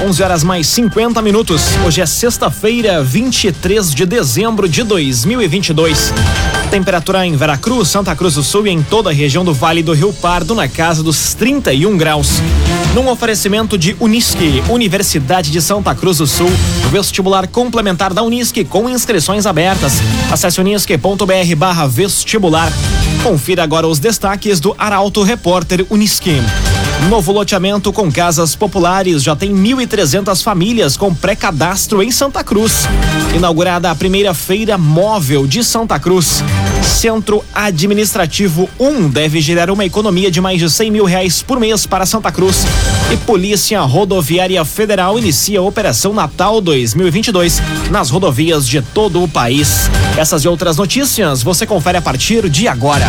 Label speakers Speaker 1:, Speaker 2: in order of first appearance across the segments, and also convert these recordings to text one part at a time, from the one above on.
Speaker 1: 11 horas mais 50 minutos. Hoje é sexta-feira, 23 de dezembro de 2022. Temperatura em Veracruz, Santa Cruz do Sul e em toda a região do Vale do Rio Pardo na casa dos 31 graus. Num oferecimento de Unisque, Universidade de Santa Cruz do Sul, vestibular complementar da Unisque com inscrições abertas. Acesse unisque.br/vestibular. Confira agora os destaques do Arauto Repórter Unisque. Novo loteamento com casas populares já tem 1.300 famílias com pré-cadastro em Santa Cruz. Inaugurada a primeira feira móvel de Santa Cruz. Centro Administrativo 1 deve gerar uma economia de mais de 100 mil reais por mês para Santa Cruz. E Polícia Rodoviária Federal inicia a Operação Natal 2022 nas rodovias de todo o país. Essas e outras notícias você confere a partir de agora.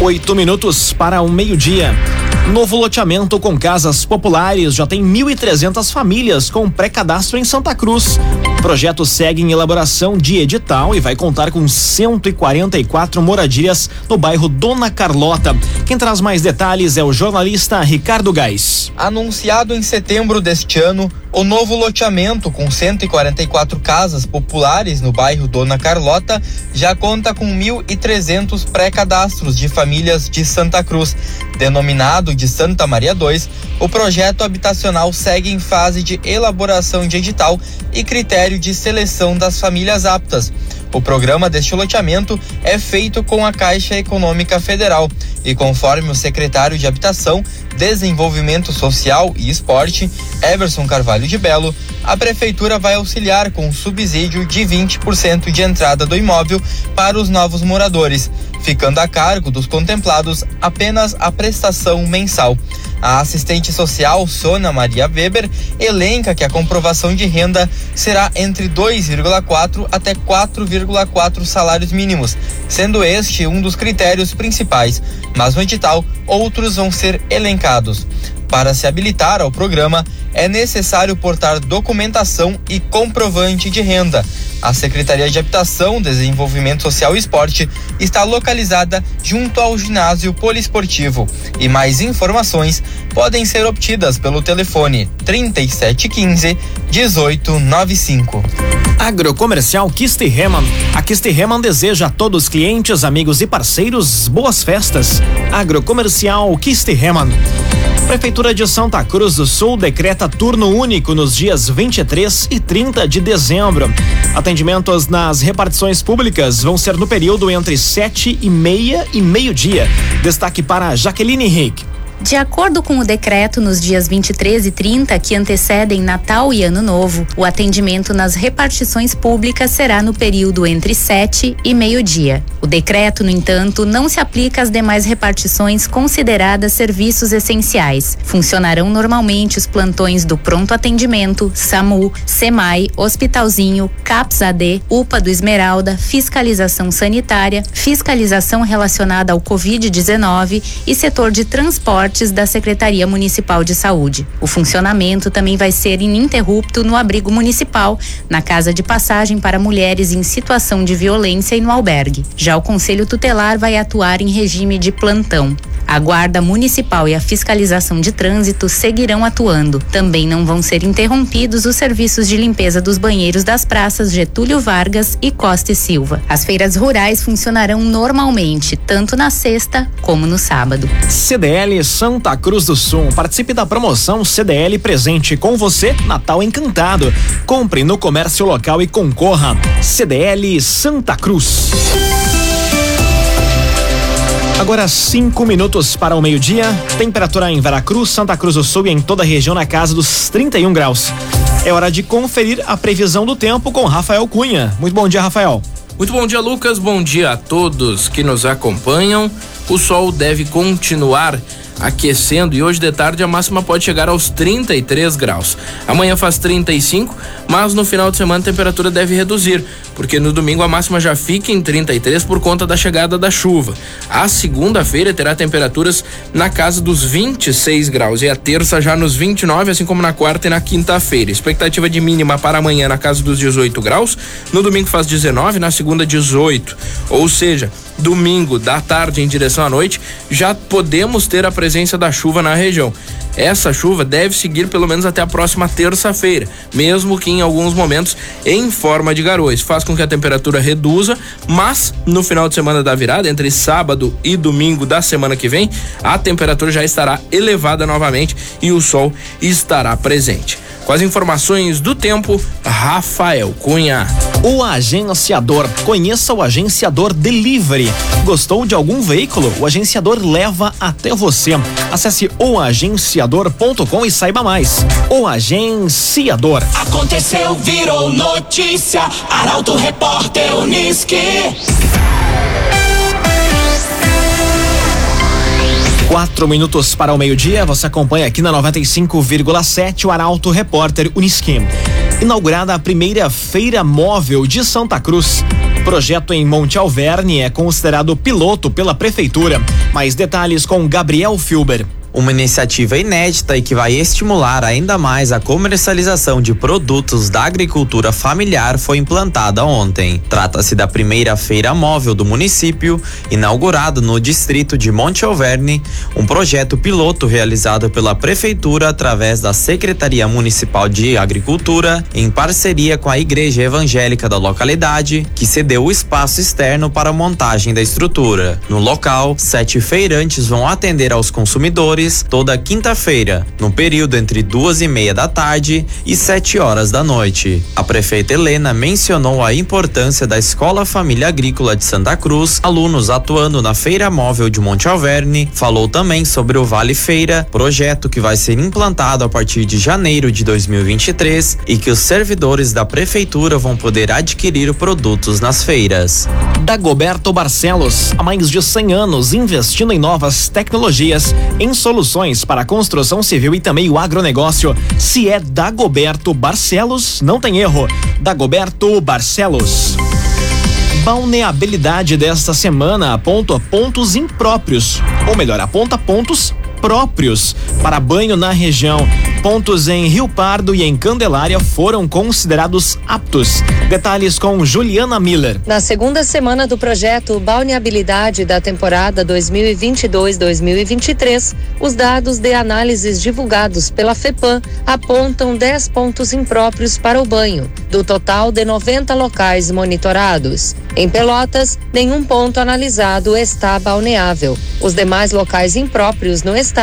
Speaker 1: Oito minutos para o meio-dia. Novo loteamento com casas populares já tem 1.300 famílias com pré-cadastro em Santa Cruz. O projeto segue em elaboração de edital e vai contar com 144 moradias no bairro Dona Carlota. Quem traz mais detalhes é o jornalista Ricardo Gás.
Speaker 2: Anunciado em setembro deste ano, o novo loteamento, com 144 casas populares no bairro Dona Carlota, já conta com 1.300 pré-cadastros de famílias de Santa Cruz. Denominado de Santa Maria II, o projeto habitacional segue em fase de elaboração de edital e critério de seleção das famílias aptas. O programa deste loteamento é feito com a Caixa Econômica Federal e, conforme o secretário de Habitação, Desenvolvimento Social e Esporte, Everson Carvalho de Belo, a Prefeitura vai auxiliar com um subsídio de 20% de entrada do imóvel para os novos moradores, ficando a cargo dos contemplados apenas a prestação mensal. A assistente social Sônia Maria Weber elenca que a comprovação de renda será entre 2,4 até 4,4 salários mínimos, sendo este um dos critérios principais, mas no edital outros vão ser elencados. Para se habilitar ao programa, é necessário portar documentação e comprovante de renda. A Secretaria de Habitação, Desenvolvimento Social e Esporte está localizada junto ao ginásio poliesportivo. E mais informações podem ser obtidas pelo telefone 3715 1895.
Speaker 1: Agrocomercial Kistihemann. A Kistihemann deseja a todos os clientes, amigos e parceiros boas festas. Agrocomercial Kistihemann. Prefeitura de Santa Cruz do Sul decreta turno único nos dias 23 e 30 de dezembro. Atendimentos nas repartições públicas vão ser no período entre sete e meia e meio-dia. Destaque para Jaqueline Henrique.
Speaker 3: De acordo com o decreto, nos dias 23 e 30, que antecedem Natal e Ano Novo, o atendimento nas repartições públicas será no período entre 7 e meio-dia. O decreto, no entanto, não se aplica às demais repartições consideradas serviços essenciais. Funcionarão normalmente os plantões do Pronto Atendimento, SAMU, SEMAI, Hospitalzinho, CAPS AD, UPA do Esmeralda, Fiscalização Sanitária, Fiscalização relacionada ao Covid-19 e setor de transporte da Secretaria Municipal de Saúde. O funcionamento também vai ser ininterrupto no abrigo municipal, na casa de passagem para mulheres em situação de violência e no albergue. Já o Conselho Tutelar vai atuar em regime de plantão. A Guarda Municipal e a Fiscalização de Trânsito seguirão atuando. Também não vão ser interrompidos os serviços de limpeza dos banheiros das praças Getúlio Vargas e Costa e Silva. As feiras rurais funcionarão normalmente, tanto na sexta como no sábado.
Speaker 1: CDL Santa Cruz do Sul. Participe da promoção CDL Presente com você, Natal Encantado. Compre no comércio local e concorra. CDL Santa Cruz. Agora cinco minutos para o meio-dia. Temperatura em Veracruz, Santa Cruz do Sul e em toda a região na casa dos 31 graus. É hora de conferir a previsão do tempo com Rafael Cunha. Muito bom dia, Rafael.
Speaker 4: Muito bom dia, Lucas. Bom dia a todos que nos acompanham. O sol deve continuar aquecendo e hoje de tarde a máxima pode chegar aos 33 graus. Amanhã faz 35, mas no final de semana a temperatura deve reduzir, porque no domingo a máxima já fica em 33 por conta da chegada da chuva. A segunda-feira terá temperaturas na casa dos 26 graus e a terça já nos 29, assim como na quarta e na quinta-feira. Expectativa de mínima para amanhã na casa dos 18 graus, no domingo faz 19, na segunda 18. Ou seja, domingo da tarde em direção à noite, já podemos ter a presença da chuva na região. Essa chuva deve seguir pelo menos até a próxima terça-feira, mesmo que em alguns momentos em forma de garoas. Faz com que a temperatura reduza, mas no final de semana da virada, entre sábado e domingo da semana que vem, a temperatura já estará elevada novamente e o sol estará presente. Com as informações do tempo, Rafael Cunha.
Speaker 1: O agenciador. Conheça o agenciador Delivery. Gostou de algum veículo? O agenciador leva até você. Acesse oagenciador.com e saiba mais. O agenciador.
Speaker 5: Aconteceu, virou notícia. Arauto Repórter Uniski.
Speaker 1: Quatro minutos para o meio-dia, você acompanha aqui na 95,7 o Arauto Repórter Unisquim. Inaugurada a primeira feira móvel de Santa Cruz. O projeto em Monte Alverne é considerado piloto pela prefeitura. Mais detalhes com Gabriel Filber.
Speaker 6: Uma iniciativa inédita e que vai estimular ainda mais a comercialização de produtos da agricultura familiar foi implantada ontem. Trata-se da primeira feira móvel do município, inaugurado no distrito de Monte Alverne, um projeto piloto realizado pela prefeitura através da Secretaria Municipal de Agricultura, em parceria com a Igreja Evangélica da localidade, que cedeu o espaço externo para a montagem da estrutura. No local, sete feirantes vão atender aos consumidores toda quinta-feira, no período entre duas e meia da tarde e sete horas da noite. A prefeita Helena mencionou a importância da Escola Família Agrícola de Santa Cruz, alunos atuando na Feira Móvel de Monte Alverne, falou também sobre o Vale Feira, projeto que vai ser implantado a partir de janeiro de 2023 e que os servidores da prefeitura vão poder adquirir produtos nas feiras.
Speaker 1: Dagoberto Barcelos, há mais de 100 anos investindo em novas tecnologias, em soluções para a construção civil e também o agronegócio. Se é Dagoberto Barcelos, não tem erro. Dagoberto Barcelos. Balneabilidade desta semana aponta pontos impróprios, ou melhor, aponta pontos próprios para banho na região. Pontos em Rio Pardo e em Candelária foram considerados aptos. Detalhes com Juliana Miller.
Speaker 7: Na segunda semana do projeto Balneabilidade da temporada 2022-2023, os dados de análises divulgados pela FEPAM apontam 10 pontos impróprios para o banho, do total de 90 locais monitorados. Em Pelotas, nenhum ponto analisado está balneável. Os demais locais impróprios no estado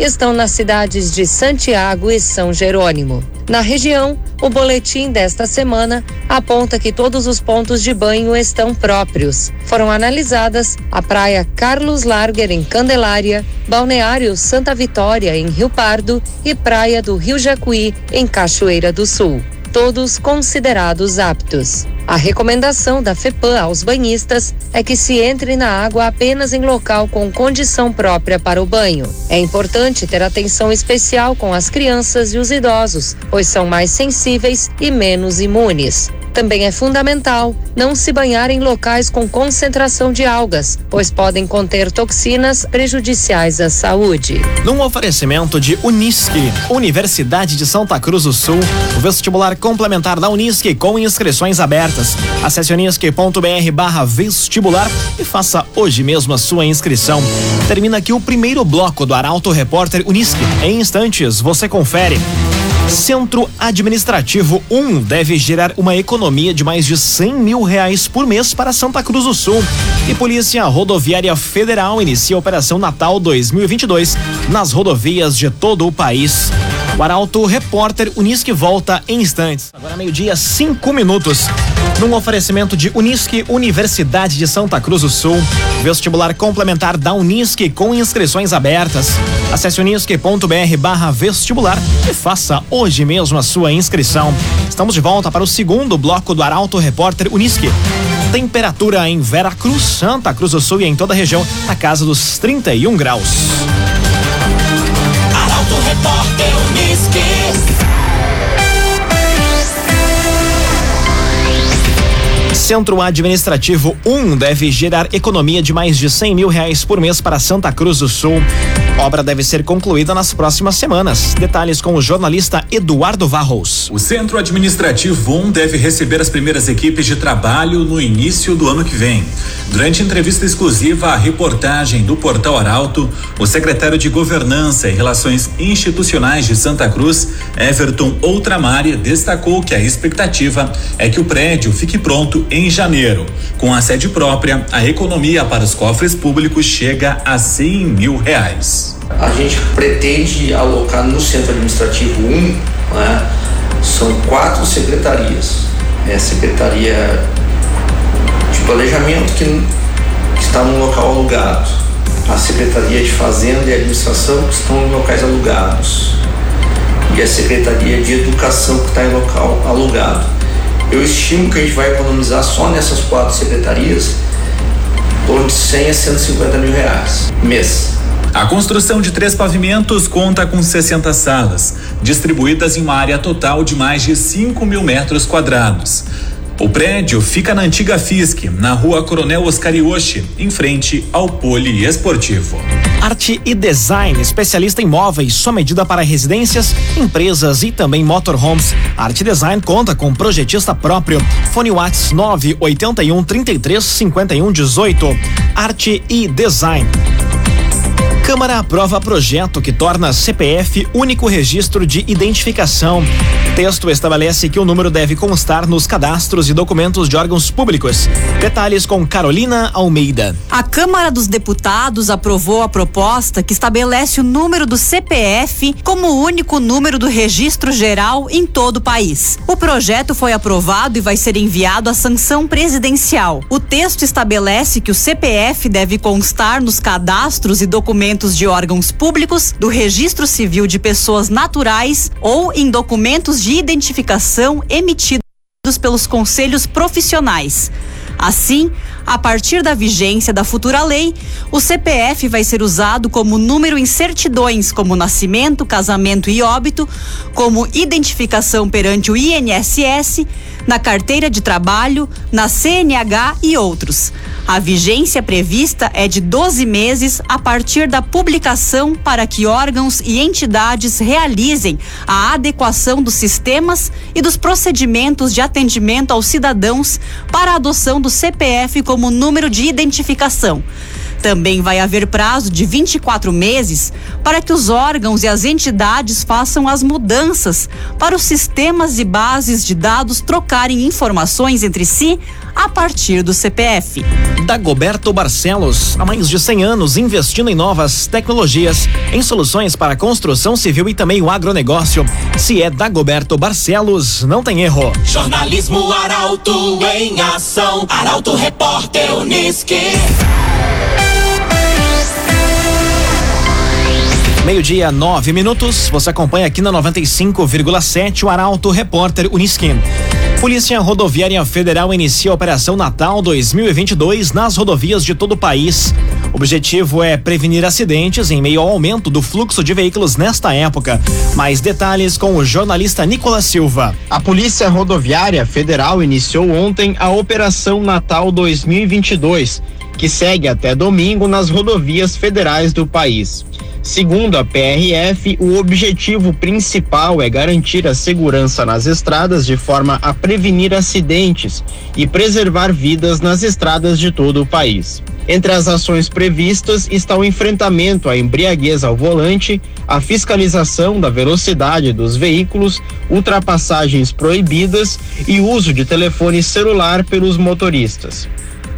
Speaker 7: estão nas cidades de Santiago e São Jerônimo. Na região, o boletim desta semana aponta que todos os pontos de banho estão próprios. Foram analisadas a Praia Carlos Larger, em Candelária, Balneário Santa Vitória, em Rio Pardo e Praia do Rio Jacuí, em Cachoeira do Sul todos considerados aptos. A recomendação da FEPAM aos banhistas é que se entre na água apenas em local com condição própria para o banho. É importante ter atenção especial com as crianças e os idosos, pois são mais sensíveis e menos imunes. Também é fundamental não se banhar em locais com concentração de algas, pois podem conter toxinas prejudiciais à saúde.
Speaker 1: Num oferecimento de Unisque, Universidade de Santa Cruz do Sul, o vestibular complementar da Unisque com inscrições abertas. Acesse unisque.br barra vestibular e faça hoje mesmo a sua inscrição. Termina aqui o primeiro bloco do Arauto Repórter Unisque. Em instantes, você confere. Centro Administrativo 1 deve gerar uma economia de mais de 100 mil reais por mês para Santa Cruz do Sul. E Polícia Rodoviária Federal inicia a Operação Natal 2022 nas rodovias de todo o país. O Arauto Repórter Unisque volta em instantes. Agora meio-dia, cinco minutos. Num oferecimento de Unisque, Universidade de Santa Cruz do Sul. Vestibular complementar da Unisque com inscrições abertas. Acesse unisque.br barra vestibular e faça hoje mesmo a sua inscrição. Estamos de volta para o segundo bloco do Arauto Repórter Unisque. Temperatura em Vera Cruz, Santa Cruz do Sul e em toda a região na casa dos 31 graus. Centro Administrativo 1 deve gerar economia de mais de 100 mil reais por mês para Santa Cruz do Sul. Obra deve ser concluída nas próximas semanas. Detalhes com o jornalista Eduardo Varros.
Speaker 8: O Centro Administrativo 1 deve receber as primeiras equipes de trabalho no início do ano que vem. Durante entrevista exclusiva à reportagem do Portal Arauto, o secretário de Governança e Relações Institucionais de Santa Cruz, Everton Outramari, destacou que a expectativa é que o prédio fique pronto em janeiro. Com a sede própria, a economia para os cofres públicos chega a 100 mil reais.
Speaker 9: A gente pretende alocar no centro administrativo 1, né, são quatro secretarias. É a secretaria de planejamento que, está no local alugado, a secretaria de fazenda e administração que estão em locais alugados e a secretaria de educação que está em local alugado. Eu estimo que a gente vai economizar só nessas quatro secretarias por de 100 a 150 mil reais mês.
Speaker 8: A construção de três pavimentos conta com 60 salas, distribuídas em uma área total de mais de 5 mil metros quadrados. O prédio fica na antiga FISC, na rua Coronel Oscar Yoshi, em frente ao Poliesportivo.
Speaker 1: Arte e Design, especialista em móveis, sua medida para residências, empresas e também motorhomes. Arte Design conta com projetista próprio. Fone Whats 981 33 51 18. Arte e Design. Câmara aprova projeto que torna CPF único registro de identificação. Texto estabelece que o número deve constar nos cadastros e documentos de órgãos públicos. Detalhes com Carolina Almeida.
Speaker 10: A Câmara dos Deputados aprovou a proposta que estabelece o número do CPF como o único número do registro geral em todo o país. O projeto foi aprovado e vai ser enviado à sanção presidencial. O texto estabelece que o CPF deve constar nos cadastros e documentos de órgãos públicos, do registro civil de pessoas naturais ou em documentos de identificação emitidos pelos conselhos profissionais. Assim, a partir da vigência da futura lei, o CPF vai ser usado como número em certidões como nascimento, casamento e óbito, como identificação perante o INSS, na carteira de trabalho, na CNH e outros. A vigência prevista é de 12 meses a partir da publicação para que órgãos e entidades realizem a adequação dos sistemas e dos procedimentos de atendimento aos cidadãos para a adoção do CPF como número de identificação. Também vai haver prazo de 24 meses para que os órgãos e as entidades façam as mudanças para os sistemas e bases de dados trocarem informações entre si a partir do CPF.
Speaker 1: Dagoberto Barcelos, há mais de 100 anos investindo em novas tecnologias, em soluções para a construção civil e também o agronegócio. Se é Dagoberto Barcelos, não tem erro.
Speaker 5: Jornalismo Arauto em ação. Arauto Repórter Unisque.
Speaker 1: Meio-dia, nove minutos. Você acompanha aqui na 95,7 o Arauto Repórter Unisquim. Polícia Rodoviária Federal inicia a Operação Natal 2022 nas rodovias de todo o país. O objetivo é prevenir acidentes em meio ao aumento do fluxo de veículos nesta época. Mais detalhes com o jornalista Nicolas Silva.
Speaker 11: A Polícia Rodoviária Federal iniciou ontem a Operação Natal 2022, que segue até domingo nas rodovias federais do país. Segundo a PRF, o objetivo principal é garantir a segurança nas estradas de forma a prevenir acidentes e preservar vidas nas estradas de todo o país. Entre as ações previstas está o enfrentamento à embriaguez ao volante, a fiscalização da velocidade dos veículos, ultrapassagens proibidas e uso de telefone celular pelos motoristas.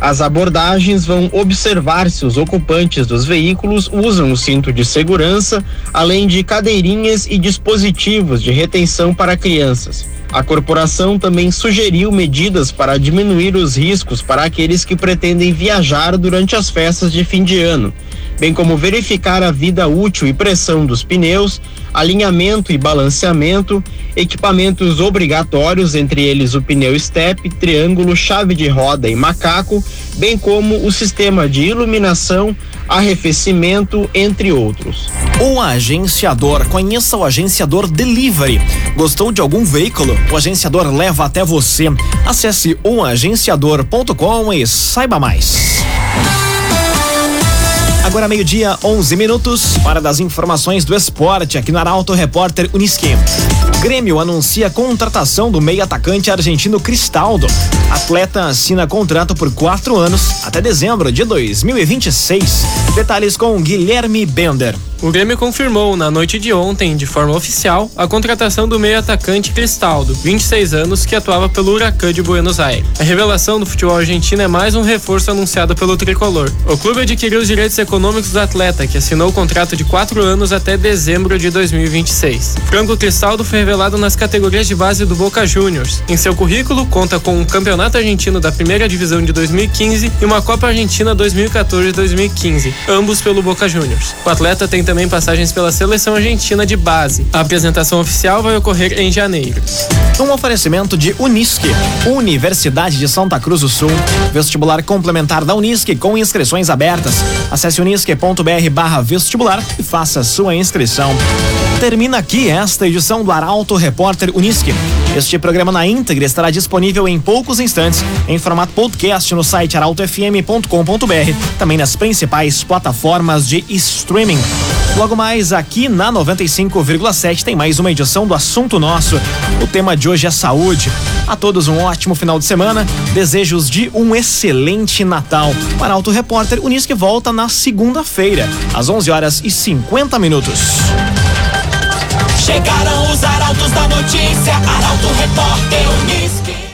Speaker 11: As abordagens vão observar se os ocupantes dos veículos usam o cinto de segurança, além de cadeirinhas e dispositivos de retenção para crianças. A corporação também sugeriu medidas para diminuir os riscos para aqueles que pretendem viajar durante as festas de fim de ano, bem como verificar a vida útil e pressão dos pneus, alinhamento e balanceamento, equipamentos obrigatórios, entre eles o pneu step, triângulo, chave de roda e macaco, bem como o sistema de iluminação, arrefecimento, entre outros.
Speaker 1: O agenciador. Conheça o agenciador Delivery. Gostou de algum veículo? O agenciador leva até você. Acesse oagenciador.com e saiba mais. Agora meio-dia, 11 minutos, para das informações do esporte aqui no Arauto Repórter Uniski. Grêmio anuncia contratação do meio atacante argentino Cristaldo. Atleta assina contrato por quatro anos até dezembro de 2026. Detalhes com Guilherme Bender.
Speaker 12: O Grêmio confirmou na noite de ontem, de forma oficial, a contratação do meio atacante Cristaldo, 26 anos, que atuava pelo Huracan de Buenos Aires. A revelação do futebol argentino é mais um reforço anunciado pelo tricolor. O clube adquiriu os direitos econômicos do atleta, que assinou o contrato de quatro anos até dezembro de 2026. Franco Cristaldo foi revelado nas categorias de base do Boca Juniors. Em seu currículo, conta com um campeonato argentino da primeira divisão de 2015 e uma Copa Argentina 2014-2015, ambos pelo Boca Juniors. O atleta tem também passagens pela seleção argentina de base. A apresentação oficial vai ocorrer em janeiro.
Speaker 1: Um oferecimento de Unisque, Universidade de Santa Cruz do Sul, vestibular complementar da Unisque com inscrições abertas. Acesse unisque.br/barra vestibular e faça sua inscrição. Termina aqui esta edição do Arauto Repórter Unisque. Este programa na íntegra estará disponível em poucos instantes em formato podcast no site arautofm.com.br, também nas principais plataformas de streaming. Logo mais aqui na 95,7 tem mais uma edição do Assunto Nosso. O tema de hoje é saúde. A todos um ótimo final de semana. Desejos de um excelente Natal. O Arauto Repórter Unisque volta na segunda-feira, às 11 horas e 50 minutos.
Speaker 5: Chegaram os arautos da notícia, Arauto Repórter Unisque.